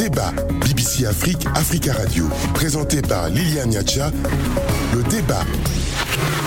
débat. BBC Afrique, Africa Radio. Présenté par Liliane Niacha. Le débat.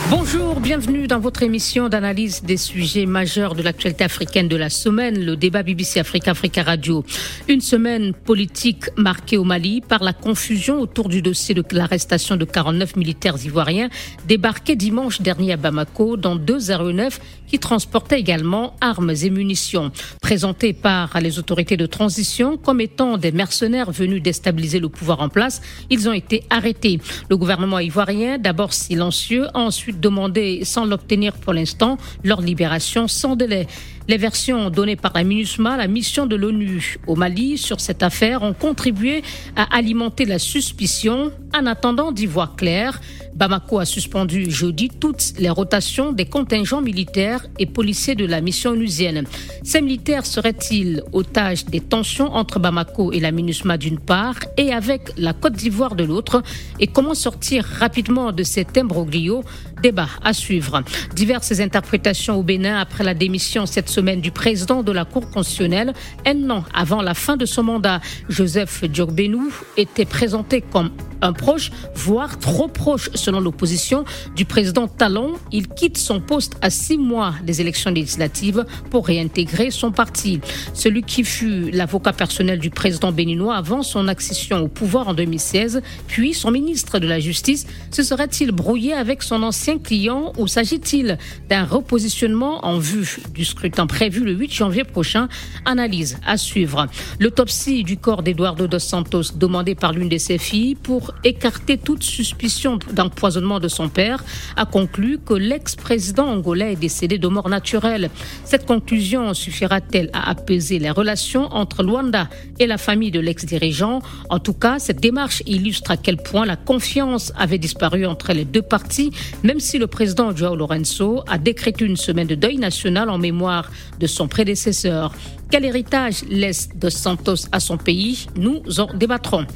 Bonjour, bienvenue dans votre émission d'analyse des sujets majeurs de l'actualité africaine de la semaine, le débat BBC Afrique Africa Radio. Une semaine politique marquée au Mali par la confusion autour du dossier de l'arrestation de 49 militaires ivoiriens débarqués dimanche dernier à Bamako dans deux aéronefs qui transportaient également armes et munitions. Présentés par les autorités de transition comme étant des mercenaires venus déstabiliser le pouvoir en place, ils ont été arrêtés. Le gouvernement ivoirien, d'abord silencieux, ensuite demandé, sans l'obtenir pour l'instant, leur libération sans délai. Les versions données par la MINUSMA, la mission de l'ONU au Mali sur cette affaire, ont contribué à alimenter la suspicion. En attendant d'y voir clair, Bamako a suspendu jeudi toutes les rotations des contingents militaires et policiers de la mission onusienne. Ces militaires seraient-ils otages des tensions entre Bamako et la MINUSMA d'une part et avec la Côte d'Ivoire de l'autre? Et comment sortir rapidement de cet imbroglio Débat à suivre. Diverses interprétations au Bénin après la démission cette semaine du président de la Cour constitutionnelle. Un an avant la fin de son mandat, Joseph Diogbenou était présenté comme un proche, voire trop proche selon l'opposition du président Talon. Il quitte son poste à six mois des élections législatives pour réintégrer son parti. Celui qui fut l'avocat personnel du président béninois avant son accession au pouvoir en 2016, puis son ministre de la Justice, se serait-il brouillé avec son ancien client ou s'agit-il d'un repositionnement en vue du scrutin prévu le 8 janvier prochain? Analyse à suivre. L'autopsie du corps d'Eduardo dos Santos demandé par l'une de ses filles pour écarter toute suspicion d'empoisonnement de son père, a conclu que l'ex-président angolais est décédé de mort naturelle. Cette conclusion suffira-t-elle à apaiser les relations entre Luanda et la famille de l'ex-dirigeant? En tout cas, cette démarche illustre à quel point la confiance avait disparu entre les deux parties, même si le président Joao Lorenzo a décrété une semaine de deuil national en mémoire de son prédécesseur. Quel héritage laisse Dos Santos à son pays? Nous en débattrons.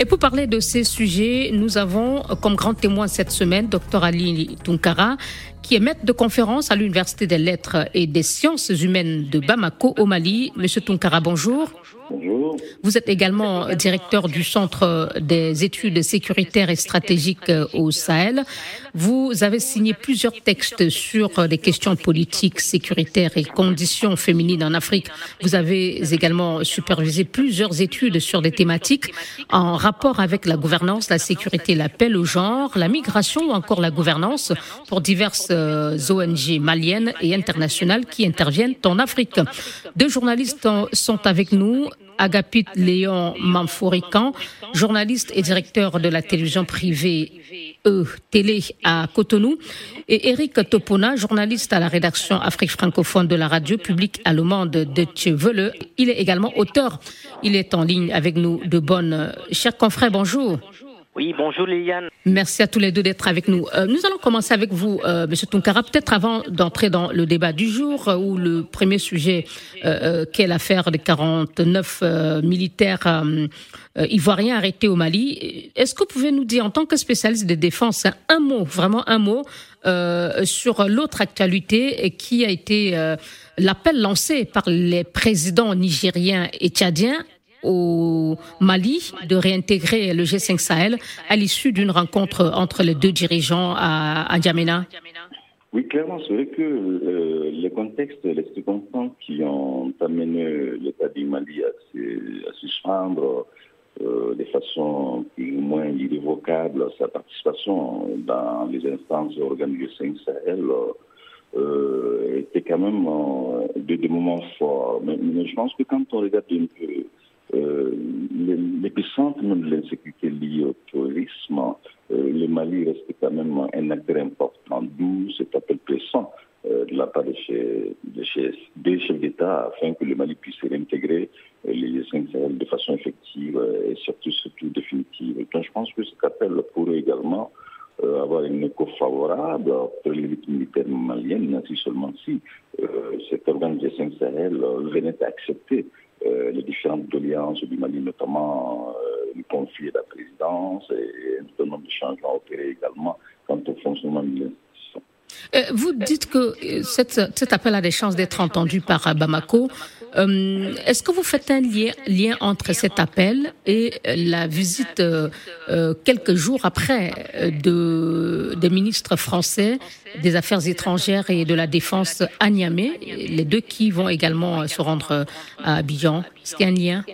Et pour parler de ces sujets, nous avons comme grand témoin cette semaine Dr Ali Tunkara, qui est maître de conférence à l'Université des lettres et des sciences humaines de Bamako au Mali. Monsieur Tunkara, bonjour. Bonjour. Vous êtes également directeur du Centre des études sécuritaires et stratégiques au Sahel. Vous avez signé plusieurs textes sur les questions politiques, sécuritaires et conditions féminines en Afrique. Vous avez également supervisé plusieurs études sur des thématiques en rapport avec la gouvernance, la sécurité, l'appel au genre, la migration ou encore la gouvernance pour diverses euh, ONG maliennes et internationales qui interviennent en Afrique. Deux journalistes sont avec nous. Agapit Léon Manfourican, journaliste et directeur de la télévision privée E Télé à Cotonou, et Eric Topona, journaliste à la rédaction Afrique francophone de la radio publique allemande de Tchevele. Il est également auteur. Il est en ligne avec nous de bonnes. Chers confrères, bonjour. Oui, bonjour Liliane. Merci à tous les deux d'être avec nous. Euh, nous allons commencer avec vous, euh, Monsieur Tunkara, peut-être avant d'entrer dans le débat du jour, euh, où le premier sujet, euh, qu'est l'affaire des 49 militaires ivoiriens arrêtés au Mali. Est-ce que vous pouvez nous dire, en tant que spécialiste de défense, un mot, vraiment un mot, sur l'autre actualité qui a été l'appel lancé par les présidents nigériens et tchadiens au Mali de réintégrer le G5 Sahel à l'issue d'une rencontre entre les deux dirigeants à, à Djamena Oui, clairement, c'est vrai que euh, les contextes, les circonstances qui ont amené l'État du Mali à, suspendre euh, de façon plus ou moins irrévocable sa participation dans les instances organes du G5 Sahel euh, était quand même euh, des, moments forts. Mais, je pense que quand on regarde un peu euh, l'épicentre de l'insécurité liée au tourisme, euh, le Mali reste quand même un acteur important, d'où cet appel pressant euh, de la part de chez, des chefs d'État afin que le Mali puisse réintégrer les cinq Sahel de façon effective et surtout, surtout définitive. Donc je pense que cet appel pourrait également avoir une écho favorable pour l'élite militaire malienne, si seulement si cet organe des 5 Sahel venait à accepter euh, les différentes doléances du Mali, notamment euh, le conflit de la présidence et un certain nombre de changements opérés également quant au fonctionnement de l'institution. Euh, vous dites que cet appel a des chances d'être entendu par Bamako. Euh, est-ce que vous faites un lien, entre cet appel et la visite euh, quelques jours après de, des ministres français des Affaires étrangères et de la Défense à Niamey, les deux qui vont également se rendre à Abidjan. Est-ce qu'il y a un lien?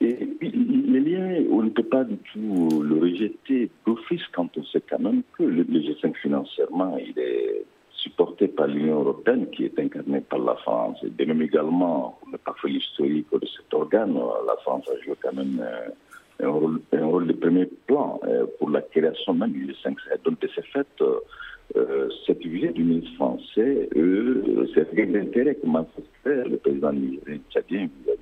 Le lien, on ne peut pas du tout le rejeter d'office quand on sait quand même que le, le G5 financièrement, il est supporté par l'Union européenne qui est incarnée par la France. Et de même également, on n'a pas l'historique de cet organe, la France a joué quand même euh, un rôle, de premier plan euh, pour la création même du G5 Donc de ce fait, euh, cette visite du ministre français, euh, c'est l'intérêt que manifestait le président nigérien tchadien vis-à-vis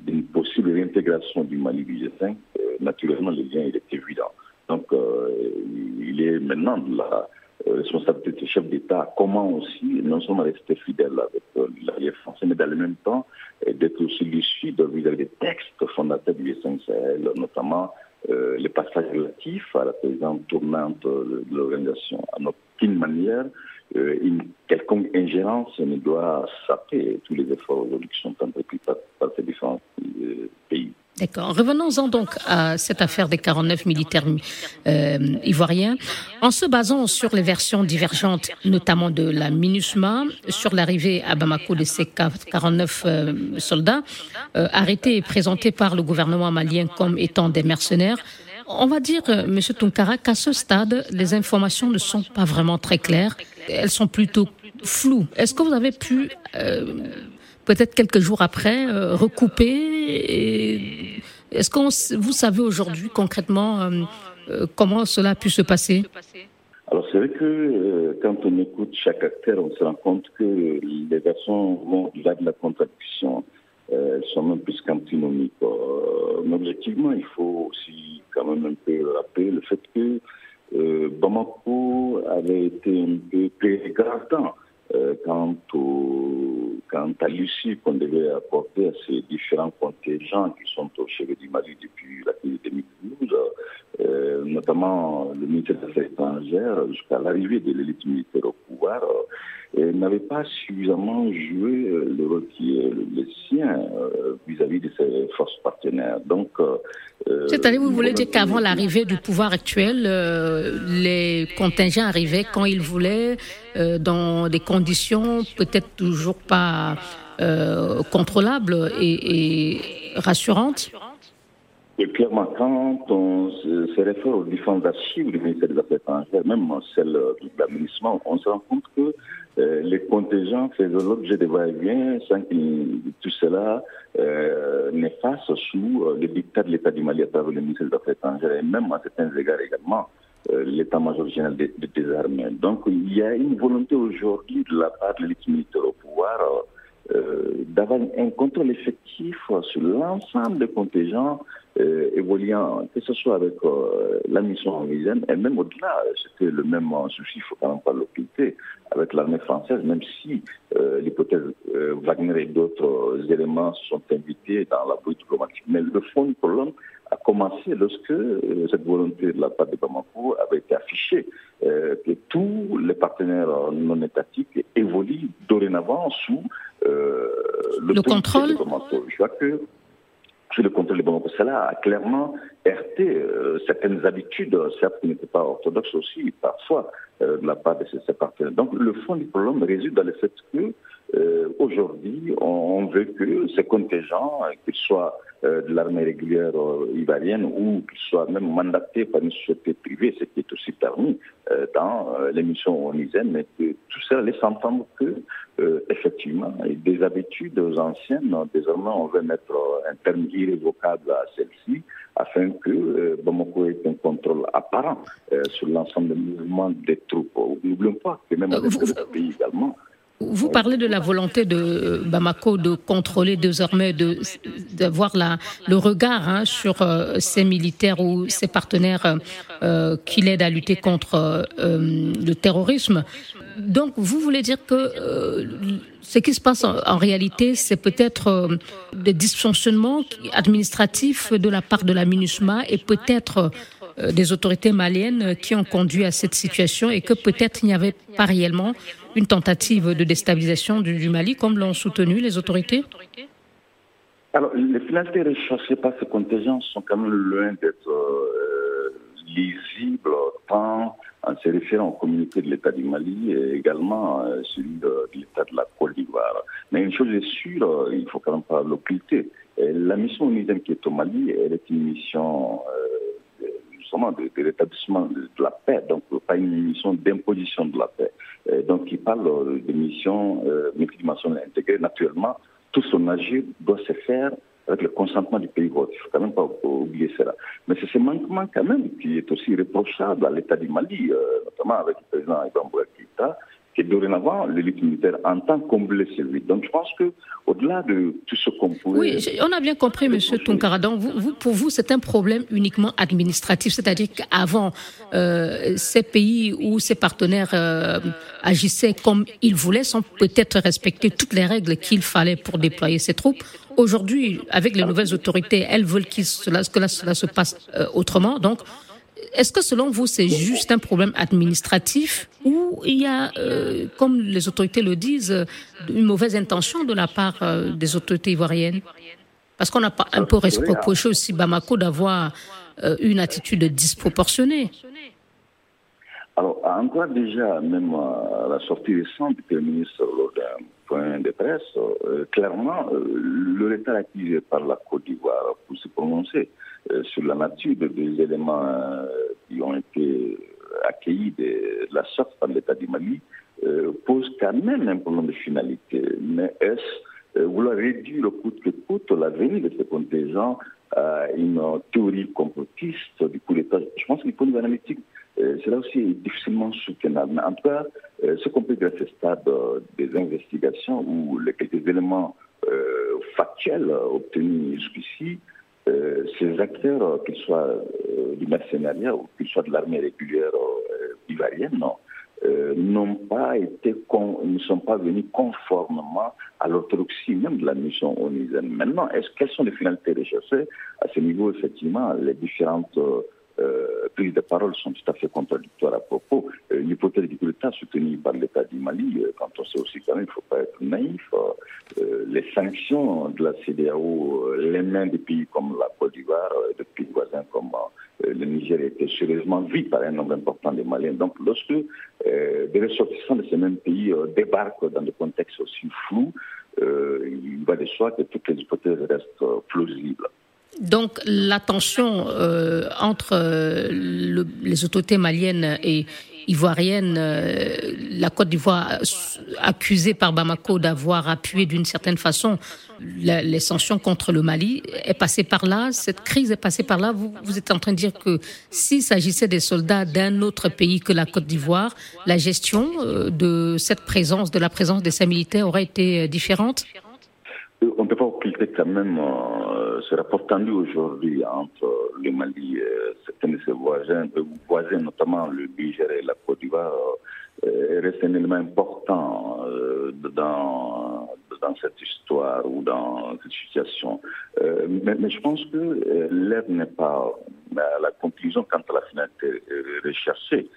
d'une possible réintégration du Mali du G5. naturellement, le lien est évident. Donc, il est maintenant de la responsabilité de chef d'État, comment aussi non seulement rester fidèle avec euh, l'allié français, mais dans le même temps d'être aussi lucide vis-à-vis des textes fondateurs du G5 Sahel, notamment euh, les passages relatifs à la présidente tournante de l'organisation. À aucune manière, euh, une quelconque ingérence ne doit saper tous les efforts qui sont entrepris par, par ces différents euh, pays. D'accord. Revenons-en donc à cette affaire des 49 militaires euh, ivoiriens. En se basant sur les versions divergentes, notamment de la MINUSMA, sur l'arrivée à Bamako de ces 49 euh, soldats, euh, arrêtés et présentés par le gouvernement malien comme étant des mercenaires, on va dire, euh, M. Tunkara, qu'à ce stade, les informations ne sont pas vraiment très claires. Elles sont plutôt floues. Est-ce que vous avez pu euh, peut-être quelques jours après, euh, recouper Est-ce que vous savez aujourd'hui concrètement euh, comment cela a pu se passer? Alors c'est vrai que quand on écoute chaque acteur, on se rend compte que les versions vont au-delà de la contradiction. Elles sont même plus qu'antinomiques. mais objectivement, il faut aussi quand même un peu rappeler le fait que Bamako avait été un peu dégradant euh, quant, quant à l'issue qu'on devait apporter à ces différents contingents qui sont au chevet du Mali depuis la crise de 2012, euh, notamment le ministère des Affaires étrangères, jusqu'à l'arrivée de l'élite militaire au pouvoir, euh, n'avait pas suffisamment joué euh, le rôle qui est le sien euh, vis-à-vis de ses forces partenaires. Donc, euh, c'est-à-dire, vous voulez dire qu'avant l'arrivée du pouvoir actuel, les contingents arrivaient quand ils voulaient, dans des conditions peut-être toujours pas contrôlables et, et rassurantes? Et clairement, quand on se, réfère aux différentes archives du ministère des Affaires étrangères, même celle du l'aménagement, on se rend compte que euh, les contingents faisaient l'objet de va-et-vient sans que tout cela euh, n'efface sous euh, le dictat de l'État du Mali à travers le ministère des Affaires étrangères et même à certains égards également euh, l'état-major général des, des, armées. Donc il y a une volonté aujourd'hui de la part de l'élite militaire au pouvoir d'avoir un contrôle effectif sur l'ensemble des contingents euh, évoluant, que ce soit avec euh, la mission Louisiane, et même au-delà, c'était le même souci, il ne faut quand pas l'occulter, avec l'armée française, même si euh, l'hypothèse euh, Wagner et d'autres éléments sont invités dans la politique diplomatique. Mais le fond du problème a commencé lorsque euh, cette volonté de la part de Bamako avait été affichée, que tous les partenaires non étatiques évoluent dorénavant sous le, le contrôle. Je vois que sous le contrôle de Bamako, cela a clairement heurté euh, certaines habitudes, certes qui n'étaient pas orthodoxes aussi, parfois, euh, de la part de ces, partenaires. Donc le fond du problème réside dans le fait que euh, aujourd'hui, on, veut que ces contingents, qu'ils soient euh, de l'armée régulière euh, ivoirienne ou qu'ils soient même mandatés par une société privée, ce qui est aussi permis euh, dans l'émission onusienne, mais que tout ça laisse entendre que, effectivement, des habitudes anciennes, désormais, on veut mettre un terme irrévocable à celle-ci afin que Bamako ait un contrôle apparent sur l'ensemble des mouvements des troupes. N'oublions pas que même avec d'autres pays également, vous parlez de la volonté de Bamako de contrôler désormais, d'avoir de, le regard hein, sur euh, ses militaires ou ses partenaires euh, qui l'aident à lutter contre euh, le terrorisme. Donc, vous voulez dire que euh, ce qui se passe en, en réalité, c'est peut-être euh, des dysfonctionnements administratifs de la part de la MINUSMA et peut-être des autorités maliennes qui ont conduit à cette situation et que peut-être il n'y avait pas réellement une tentative de déstabilisation du, Mali comme l'ont soutenu les autorités Alors, les finalités recherchées par ces contingents sont quand même loin d'être lisibles tant en se référant au communiqué de l'État du Mali et également euh, celui de, l'État de la Côte d'Ivoire. Mais une chose est sûre, euh, il faut quand même pas l'occulter. La mission onusienne qui est au Mali, elle est une mission euh, de, rétablissement de, la paix, donc pas une mission d'imposition de la paix. donc il parle de mission multidimensionnelle intégrée. Naturellement, tout son agir doit se faire avec le consentement du pays vote. Il ne faut quand même pas oublier cela. Mais c'est ce manquement quand même qui est aussi reprochable à l'État du Mali, euh, notamment avec le président Ivan Bouakita, qui dorénavant, l'élite militaire entend combler celui. Donc je pense que au-delà de tout ce qu'on pourrait... Oui, on a bien compris, M. Tonkaradan. Vous, pour vous, c'est un problème uniquement administratif, c'est-à-dire qu'avant, euh, ces pays ou ces partenaires euh, agissaient comme ils voulaient, sans peut-être respecter toutes les règles qu'il fallait pour déployer ces troupes. Aujourd'hui, avec les nouvelles autorités, elles veulent que cela, se passe euh, autrement. Donc, est-ce que selon vous, c'est juste un problème administratif ou il y a, euh, comme les autorités le disent, une mauvaise intention de la part euh, des autorités ivoiriennes? Parce qu'on a un peu reproché aussi Bamako d'avoir une attitude disproportionnée. Alors, encore déjà, même à la sortie récente du ministre lors d'un point de presse, euh, clairement, euh, le retard accusé par la Côte d'Ivoire pour se prononcer euh, sur la nature des éléments qui ont été accueillis de, la sorte par l'État du Mali pose quand même un problème de finalité. Mais est-ce vouloir réduire coûte que coûte l'avenir de ces contingents à une théorie complotiste du coup d'État? Je pense qu'il faut une analytique euh, cela aussi est difficilement soutenable. Mais en tout cas, euh, ce qu'on peut dire à ce stade euh, des investigations ou les quelques éléments factuels obtenus jusqu'ici, ces acteurs, qu'ils soient du mercenariat ou qu'ils soient de l'armée régulière ivoirienne, n'ont pas été, ne sont pas venus conformément à l'orthodoxie même de la mission onusienne. Maintenant, est-ce quelles sont les finalités recherchées? À ce niveau, effectivement, les différentes euh, prises de parole sont tout à fait contradictoires à propos. Euh, L'hypothèse du coup d'État soutenue par l'État du Mali, euh, quand on sait aussi quand même, il ne faut pas être naïf, euh, les sanctions de la CDAO, les mains des pays comme la Côte d'Ivoire, de pays voisins comme le Niger étaient sérieusement vus par un nombre important de Maliens. Donc lorsque des ressortissants de ces mêmes pays débarquent dans des contextes aussi flous, il va de soi que toutes les hypothèses restent plausibles. Donc la tension euh, entre euh, les autorités maliennes et ivoiriennes, euh, la Côte d'Ivoire accusée par Bamako d'avoir appuyé d'une certaine façon les sanctions contre le Mali est passée par là. Cette crise est passée par là. Vous, vous êtes en train de dire que s'il s'agissait des soldats d'un autre pays que la Côte d'Ivoire, la gestion de cette présence, de la présence de ces militaires aurait été différente? On ne peut pas occulter quand même euh, ce rapport tendu aujourd'hui entre le Mali et certains de ses voisins, euh, voisins notamment le Niger et la Côte d'Ivoire, euh, reste un élément important dans, dans cette histoire ou dans cette situation. mais, je pense que l'air n'est pas à la conclusion quant à la finalité recherchée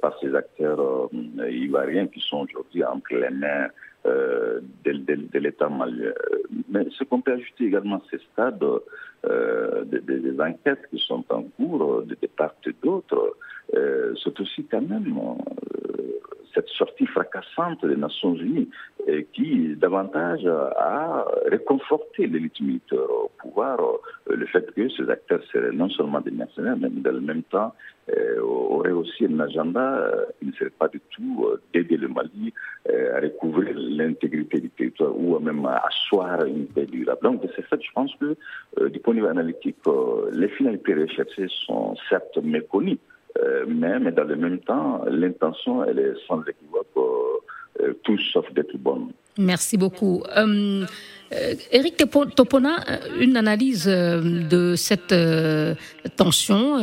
par ces acteurs ivoiriens qui sont aujourd'hui entre les mains euh, de, l'État malien. Mais ce qu'on peut ajouter également à ce stade, euh, des, enquêtes qui sont en cours de, part et d'autre, euh, c'est aussi quand même cette sortie fracassante des Nations Unies qui davantage a réconforté l'élite militaire au pouvoir, le fait que ces acteurs seraient non seulement des mercenaires, mais dans le même temps auraient aussi un agenda qui ne serait pas du tout d'aider le Mali à recouvrir l'intégrité du territoire ou même à asseoir une paix durable. Donc, de ce fait, je pense que euh, du point de vue analytique, euh, les finalités recherchées sont certes méconnues, euh, mais, mais, dans le même temps, l'intention, elle est sans équivoque tout sauf d'être bonne. Merci beaucoup. Eric Topona, une analyse de cette tension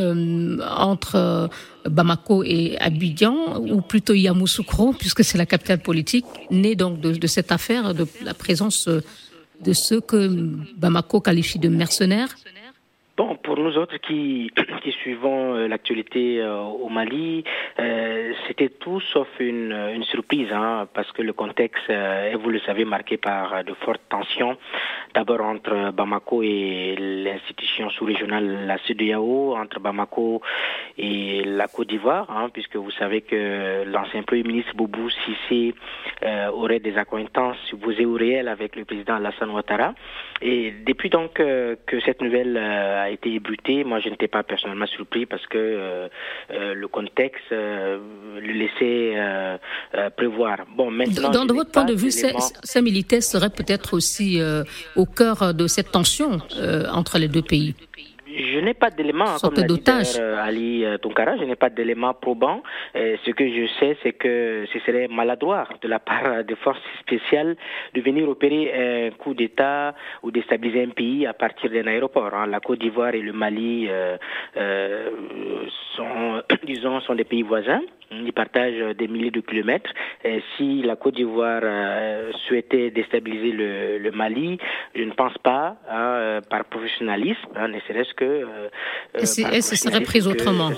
entre Bamako et Abidjan, ou plutôt Yamoussoukro, puisque c'est la capitale politique, née donc de, cette affaire, de la présence de ceux que Bamako qualifie de mercenaires Bon, pour nous autres qui, qui suivant l'actualité au Mali, c'était tout sauf une, une surprise, hein, parce que le contexte est, vous le savez, marqué par de fortes tensions, d'abord entre Bamako et l'institution sous-régionale, la CEDEAO, entre Bamako et la Côte d'Ivoire, hein, puisque vous savez que l'ancien Premier ministre Boubou Sissé aurait des accointances supposées ou réelles avec le président Alassane Ouattara. Et depuis donc que cette nouvelle a été ébruitée, moi je n'étais pas personnellement surpris parce que euh, euh, le contexte euh, le laissait prévoir. Bon, maintenant. Dans, de votre point de vue, ces, militaires seraient peut-être aussi au cœur de cette tension entre les deux pays? Je n'ai pas d'éléments, comme l'a dit euh, Ali euh, Tonkara, je n'ai pas d'éléments probants. Euh, ce que je sais, c'est que ce serait maladroit de la part des forces spéciales de venir opérer un coup d'État ou déstabiliser un pays à partir d'un aéroport. Hein. La Côte d'Ivoire et le Mali sont, disons, sont des pays voisins. Ils partagent des milliers de kilomètres. Et si la Côte d'Ivoire souhaitait déstabiliser le, Mali, je ne pense pas, hein, par professionnalisme, hein, ne serait-ce que euh, et, ce serait pris autrement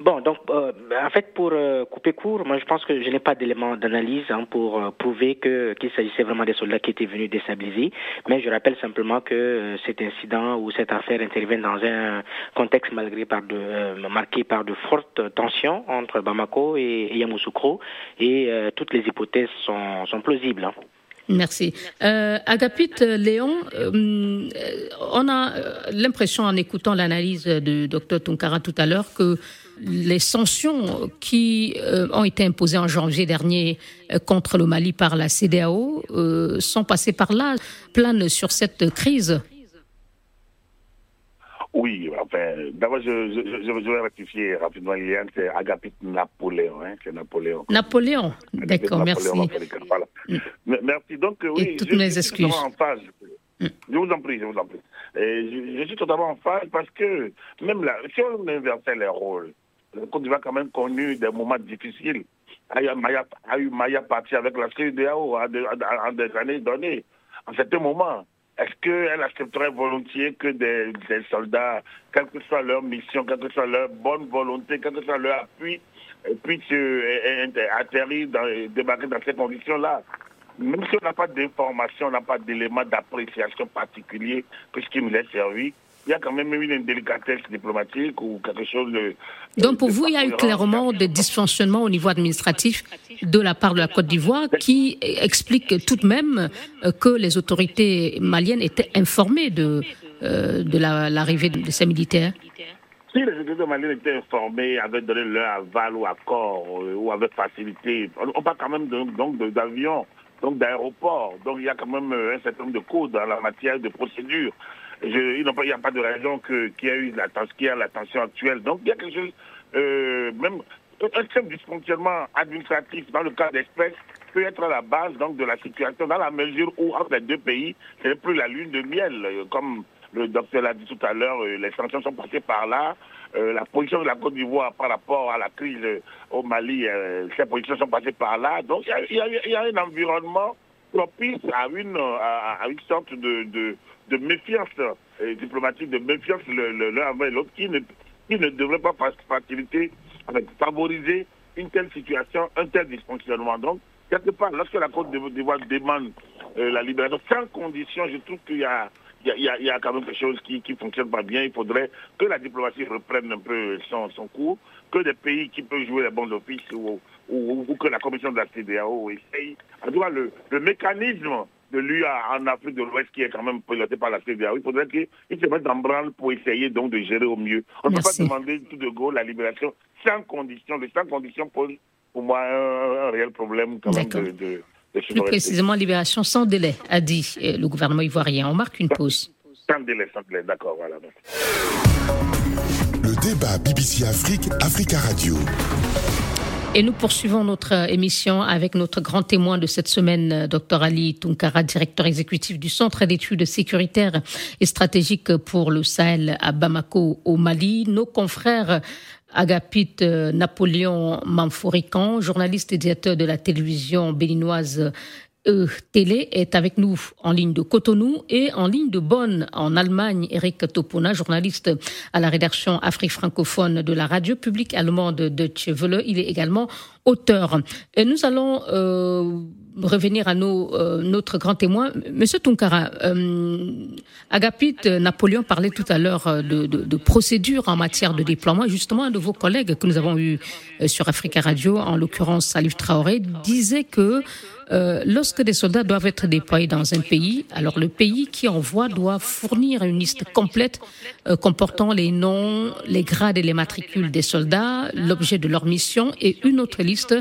Bon, donc, euh, en fait, pour euh, couper court, moi, je pense que je n'ai pas d'éléments d'analyse hein, pour prouver que qu'il s'agissait vraiment des soldats qui étaient venus déstabiliser. Mais je rappelle simplement que cet incident ou cette affaire intervient dans un contexte malgré par de, marqué par de fortes tensions entre Bamako et, Yamoussoukro, et toutes les hypothèses sont, sont plausibles. Hein. Merci. Euh, Agapit euh, Léon, euh, on a euh, l'impression en écoutant l'analyse de Dr Tunkara tout à l'heure que les sanctions qui ont été imposées en janvier dernier contre le Mali par la CDAO sont passées par là, planent sur cette crise. Oui, enfin, d'abord, je, je, je, vais rectifier rapidement, Yann, c'est Agapit Napoléon, hein, c'est Napoléon. Napoléon, d'accord, merci. Voilà. Mm. Merci, donc, oui, Et toutes je, mes excuses. En phase. Mm. Je vous en prie, je vous en prie. Et je, suis totalement en phase parce que, même là, si on inversait les rôles, le Côte d'Ivoire a quand même connu des moments difficiles. A eu Maya, a eu Maya parti avec la CEDEAO en des années données. En certains moments, est-ce qu'elle accepterait volontiers que des, soldats, quelle que soit leur mission, quelle que soit leur bonne volonté, quel que soit leur appui, euh, puissent euh, atterrir, dans, débarquer dans ces conditions-là? Même si on n'a pas d'informations, on n'a pas d'éléments d'appréciation particulier qui nous est servi, il y a quand même eu une délicatesse diplomatique ou quelque chose de... Donc pour vous, il y a eu clairement des dysfonctionnements au niveau administratif de la part de la Côte d'Ivoire qui expliquent tout de même euh, que les autorités maliennes étaient informées de, euh, de l'arrivée de ces militaires. Si les autorités maliennes étaient informées, avaient donné leur aval ou accord euh, ou avaient facilité, on parle quand même donc d'avions, donc d'aéroports, donc il y a quand même un certain nombre de codes dans la matière de procédure il n'y a pas de raison qu'il y ait eu la, y tension actuelle. Donc il y a quelque chose, euh, même un simple dysfonctionnement administratif dans le cas d'espèce peut être à la base donc, de la situation dans la mesure où entre les deux pays, ce n'est plus la lune de miel. Comme le docteur l'a dit tout à l'heure, euh, les sanctions sont passées par là. Euh, la position de la Côte d'Ivoire par rapport à la crise au Mali, ces positions sont passées par là. Donc il y, a, un environnement propice à une, à, une sorte de de méfiance euh, diplomatique, de méfiance l'un envers l'autre, qui ne, qui ne devrait pas faciliter, favoriser une telle situation, un tel dysfonctionnement. Donc, quelque part, lorsque la Côte d'Ivoire demande euh, la libération sans condition, je trouve qu'il y a il y, y a, quand même quelque chose qui ne fonctionne pas bien. Il faudrait que la diplomatie reprenne un peu son, son cours, que des pays qui peuvent jouer les bons offices ou, ou, que la commission de la CDAO essaye. En tout cas, le, le mécanisme de lui en Afrique de l'Ouest qui est quand même piloté par la CDAO. Il faudrait qu'il se mette en branle pour essayer donc de gérer au mieux. On ne peut pas demander tout de go la libération sans condition. Le sans condition pose pour moi un, réel problème quand même de, de, Plus précisément, libération sans délai, a dit le gouvernement ivoirien. On marque une pause. Sans délai, sans délai, d'accord, voilà. BBC Afrique, Africa Radio. Et nous poursuivons notre euh, émission avec notre grand témoin de cette semaine, euh, Dr Ali Tunkara, directeur exécutif du Centre d'études sécuritaires et stratégiques pour le Sahel à Bamako, au Mali. Nos confrères Agapit euh, Napoléon Manfourican, journaliste et directeur de la télévision béninoise E Télé est avec nous en ligne de Cotonou et en ligne de Bonn en Allemagne. Eric Topona, journaliste à la rédaction Afrique francophone de la radio publique allemande Deutsche Welle. Il est également auteur. Et nous allons euh, revenir à nos, euh, notre grand témoin. Monsieur Tunkara, euh, Agapit Napoléon parlait tout à l'heure de, de, de procédures en matière de déploiement. Justement, un de vos collègues que nous avons eu sur Africa Radio, en l'occurrence Salif Traoré, disait que euh, lorsque des soldats doivent être déployés dans un pays, alors le pays qui envoie doit fournir une liste complète euh, comportant les noms, les grades et les matricules des soldats, l'objet de leur mission et une autre liste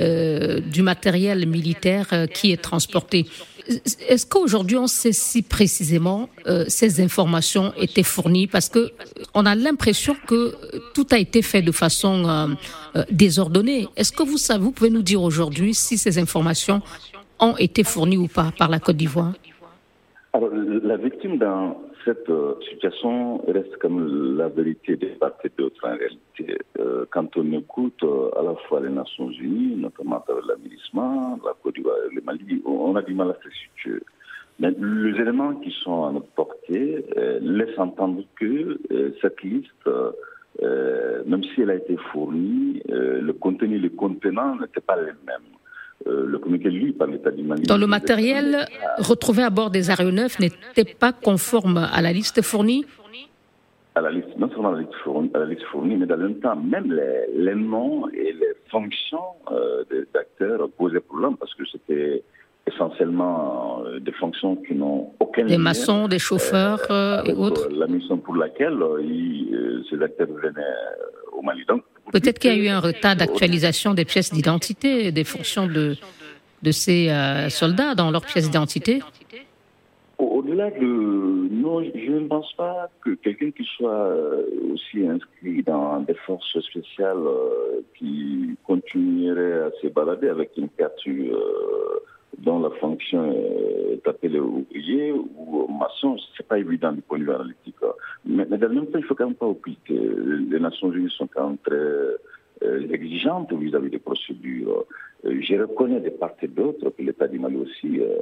euh, du matériel militaire qui est transporté. Est-ce qu'aujourd'hui on sait si précisément euh, ces informations étaient fournies? Parce que on a l'impression que tout a été fait de façon euh, euh, désordonnée. Est-ce que vous savez, vous pouvez nous dire aujourd'hui si ces informations ont été fournies ou pas par la Côte d'Ivoire? Cette euh, situation reste comme la vérité des part et en réalité. Euh, quand on écoute euh, à la fois les Nations Unies, notamment avec la Côte d'Ivoire et le Mali, on a du mal à se situer. Mais les éléments qui sont à notre portée laissent entendre que cette liste, même si elle a été fournie, le contenu et le contenant n'étaient pas les mêmes. Le communiqué lu par l'État du Mali. Dans le matériel retrouvé à bord des aéronefs n'était pas conforme à la liste fournie à la liste, non seulement à la liste fournie, à la liste fournie mais dans le même temps, même les, les noms et les fonctions euh, des acteurs posaient problème parce que c'était essentiellement euh, des fonctions qui n'ont aucun Des maçons, des chauffeurs euh, et avec, autres euh, La mission pour laquelle euh, ils, euh, ces acteurs venaient euh, au Mali. Donc, Peut-être qu'il y a eu un retard d'actualisation des pièces d'identité, des fonctions de, de ces euh, soldats dans leurs pièces d'identité. Au- Au-delà de... Non, je ne pense pas que quelqu'un qui soit euh, aussi inscrit dans des forces spéciales euh, qui continuerait à se balader avec une carte dont la fonction est appelée ouvrier ou maçon, c'est pas évident du point de vue analytique. hein. Mais, mais dans le même temps, il faut quand même pas oublier que les Nations Unies sont quand même très euh, exigeantes vis-à-vis des procédures. Euh, Je reconnais de part et d'autre que l'État du Mali aussi, euh,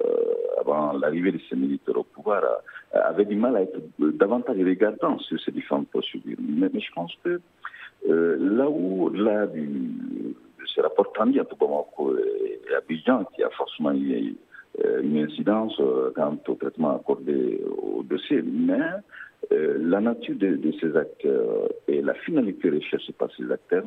avant l'arrivée de ces militaires au pouvoir, euh, avait du mal à être davantage regardant sur ces différentes procédures. Mais, je pense que euh, là où, là, du, de ce rapport tendu entre Bamako et, Abidjan, qui a forcément eu euh, une incidence euh, quant au traitement accordé au dossier, mais euh, la nature de, de ces acteurs et la finalité recherchée par ces acteurs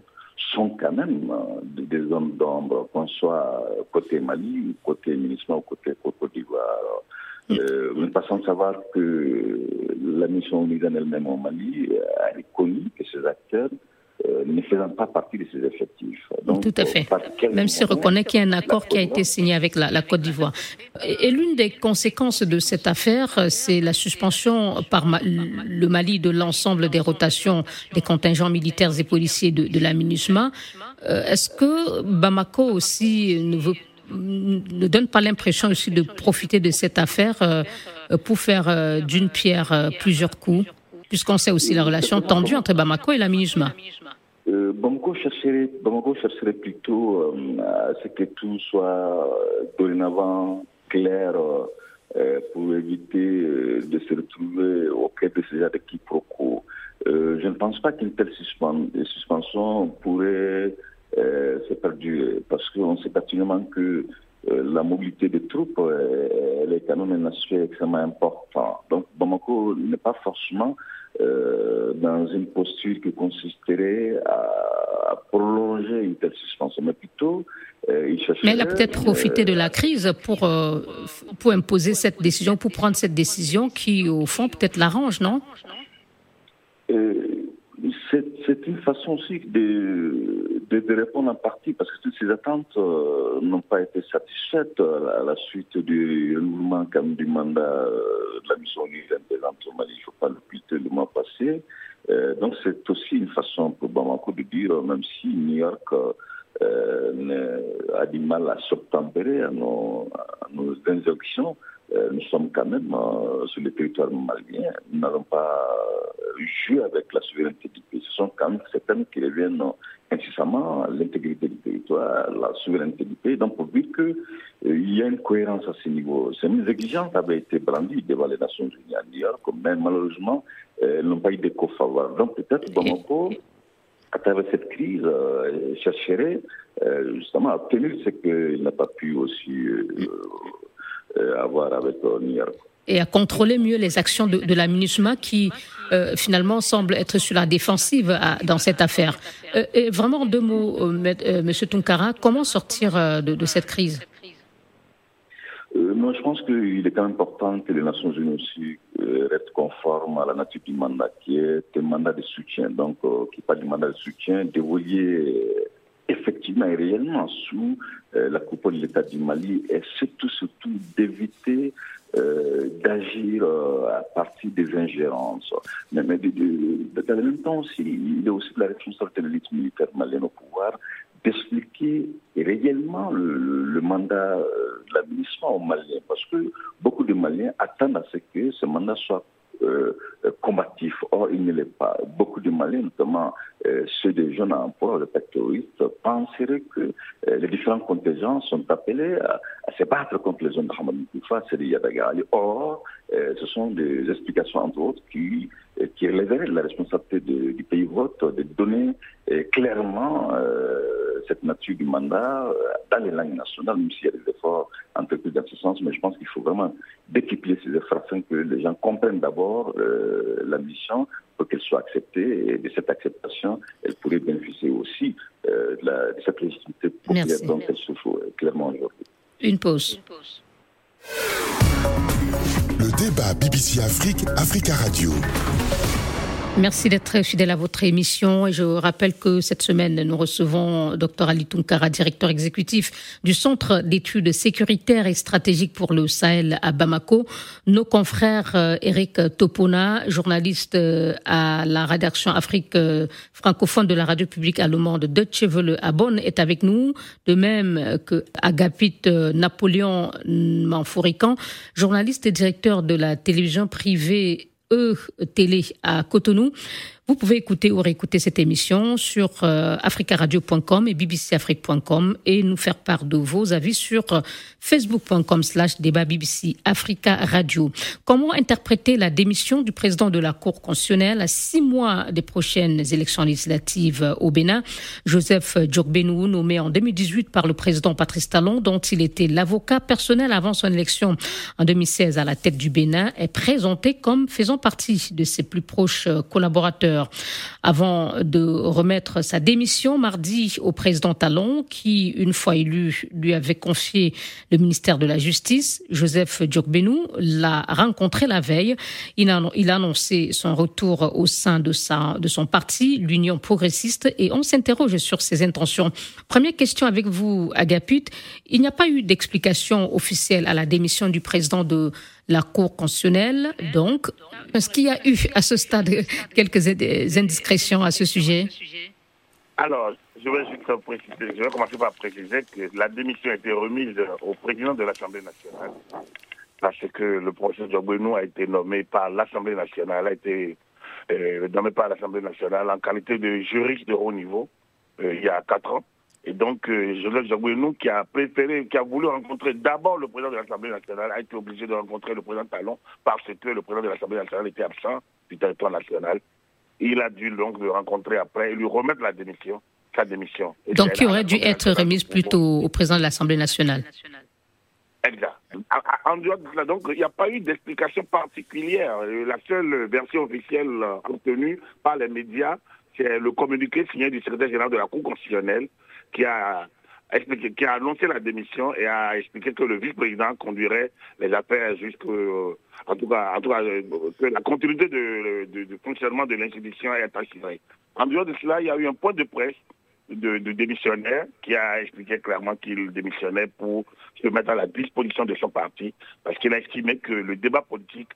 sont quand même euh, des hommes d'ombre, qu'on soit côté Mali, côté MINUSMA ou côté Côte d'Ivoire. Euh, vous n'êtes pas sans savoir que la mission onusienne elle-même au Mali a reconnu que ces acteurs euh, ne faisant pas partie de ses effectifs. Donc, Tout à fait. Même s'il moyen reconnaît qu'il y a un accord qui a été signé avec la, la Côte d'Ivoire. Et, et l'une des conséquences de cette affaire, euh, c'est la suspension par Ma- le Mali de l'ensemble des rotations des contingents militaires et policiers de, de la MINUSMA. Euh, Est-ce que Bamako aussi ne veut ne donne pas l'impression aussi de profiter de cette affaire euh, pour faire d'une pierre plusieurs coups, puisqu'on sait aussi la relation tendue entre Bamako et la MINUSMA? Euh, Bamako chercherait, Bamako chercherait plutôt euh, à ce que tout soit euh, dorénavant clair pour éviter de se retrouver au cœur de ces quiproquos. Euh, je ne pense pas qu'une telle suspen- suspension pourrait se perdurer parce qu'on sait pertinemment que la mobilité des troupes, elle est quand même un aspect extrêmement important. Donc Bamako n'est pas forcément euh, dans une posture qui consisterait à, à prolonger une telle suspension, mais plutôt euh, il. Mais elle a peut-être profité de la crise pour, euh, pour imposer cette décision, pour prendre cette décision qui, au fond, peut-être l'arrange, non? Euh, c'est une façon aussi de, de, répondre en partie parce que toutes ces attentes euh, n'ont pas été satisfaites à la, à la suite du même du mandat euh, de la mission présente au Mali. Ne faut pas l'oublier le mois passé. Euh, donc c'est aussi une façon pour Bamako de dire, euh, même si New York euh, a du mal à s'obtempérer à nos, à nos injonctions, euh, nous sommes quand même euh, sur le territoire malien. Nous n'allons pas jouer avec la souveraineté du pays. Ce sont quand même ces thèmes qui reviennent incessamment, l'intégrité du territoire, la souveraineté du pays. Donc, pour dire qu'il il y a une cohérence à ce niveau. Ces exigences avaient été brandies devant les Nations Unies à New York, mais malheureusement, elles n'ont pas eu d'écho favorable. Donc, peut-être Bamako à travers cette crise, euh, chercherait justement à obtenir ce qu'il n'a pas pu aussi avoir avec New York et à contrôler mieux les actions de, la MINUSMA qui euh, finalement semble être sur la défensive dans cette affaire. Euh, et vraiment en deux mots, euh, Monsieur Tunkara, comment sortir de, cette crise? Non, je pense qu'il est quand même important que les Nations Unies aussi restent conformes à la nature du mandat, qui est un mandat de soutien, donc qui pas du mandat de soutien, dévoyé effectivement et réellement sous la coupole de l'État du Mali, et surtout, surtout d'éviter euh, d'agir euh, à partir des ingérences. Mais, mais de, de, dans le même temps aussi, il est aussi de la responsabilité de l'élite militaire malienne au pouvoir d'expliquer réellement le, mandat euh, de l'administration aux Maliens. Parce que beaucoup de Maliens attendent à ce que ce mandat soit euh, combatif. Or, il ne l'est pas. Beaucoup de Maliens, notamment euh, ceux des jeunes à emploi, les terroristes, penseraient que euh, les différents contingents sont appelés à, se battre contre les zones de Hamadou Koufa, c'est Yadagali. Or, ce sont des explications, entre autres, qui, qui relèveraient de la responsabilité de, du pays vote de donner clairement cette nature du mandat dans les langues nationales, même s'il y a des efforts entrepris dans ce sens, mais je pense qu'il faut vraiment décupler ces efforts afin que les gens comprennent d'abord euh, la mission pour qu'elle soit acceptée et de cette acceptation, elle pourrait bénéficier aussi euh, de, la, de, cette légitimité populaire dont elle souffre clairement aujourd'hui. Une pause. Une pause. Débat BBC Afrique, Africa Radio. Merci d'être fidèle à votre émission. Et je rappelle que cette semaine, nous recevons Dr Ali Tunkara, directeur exécutif du Centre d'études sécuritaires et stratégiques pour le Sahel à Bamako. Nos confrères Eric Topona, journaliste à la rédaction Afrique francophone de la radio publique allemande Deutsche Welle à Bonn, est avec nous. De même que Agapit Napoléon Manfourican, journaliste et directeur de la télévision privée E Télé à Cotonou. Vous pouvez écouter ou réécouter cette émission sur euh, africaradio.com et bbcafrique.com et nous faire part de vos avis sur euh, facebook.com slash débat BBC Africa Radio. Comment interpréter la démission du président de la Cour constitutionnelle à six mois des prochaines élections législatives au Bénin? Joseph Djokbenou, nommé en 2018 par le président Patrice Talon, dont il était l'avocat personnel avant son élection en 2016 à la tête du Bénin, est présenté comme faisant partie de ses plus proches collaborateurs avant de remettre sa démission mardi au président Talon, qui, une fois élu, lui avait confié le ministère de la Justice. Joseph Djokbenou l'a rencontré la veille. Il a, annoncé son retour au sein de son parti, l'Union progressiste, et on s'interroge sur ses intentions. Première question avec vous, Agaput. Il n'y a pas eu d'explication officielle à la démission du président de la Cour constitutionnelle, donc. Est-ce qu'il y a eu à ce stade quelques indiscrétions à ce sujet? Alors, je vais juste préciser, je vais commencer par préciser que la démission a été remise au président de l'Assemblée nationale parce que le professeur Djobouenou a été nommé par l'Assemblée nationale, a été euh, nommé par l'Assemblée nationale en qualité de juriste de haut niveau euh, il y a quatre ans. Et donc, euh, Joseph Jabouinou, qui a préféré, qui a voulu rencontrer d'abord le président de l'Assemblée nationale, a été obligé de rencontrer le président Talon parce que le président de l'Assemblée nationale était absent du territoire national. Il a dû donc le rencontrer après et lui remettre la démission, sa démission. Et donc, qui aurait dû être remise plutôt au président de l'Assemblée nationale Exact. En dehors de cela, donc, il n'y a pas eu d'explication particulière. La seule version officielle obtenue par les médias, c'est le communiqué signé du secrétaire général de la Cour constitutionnelle qui a expliqué, qui a annoncé la démission et a expliqué que le vice-président conduirait les affaires jusqu'au, en tout cas, en tout cas, que la continuité de, de fonctionnement de l'institution est assurée. En dehors de cela, il y a eu un point de presse de, démissionnaire qui a expliqué clairement qu'il démissionnait pour se mettre à la disposition de son parti parce qu'il a estimé que le débat politique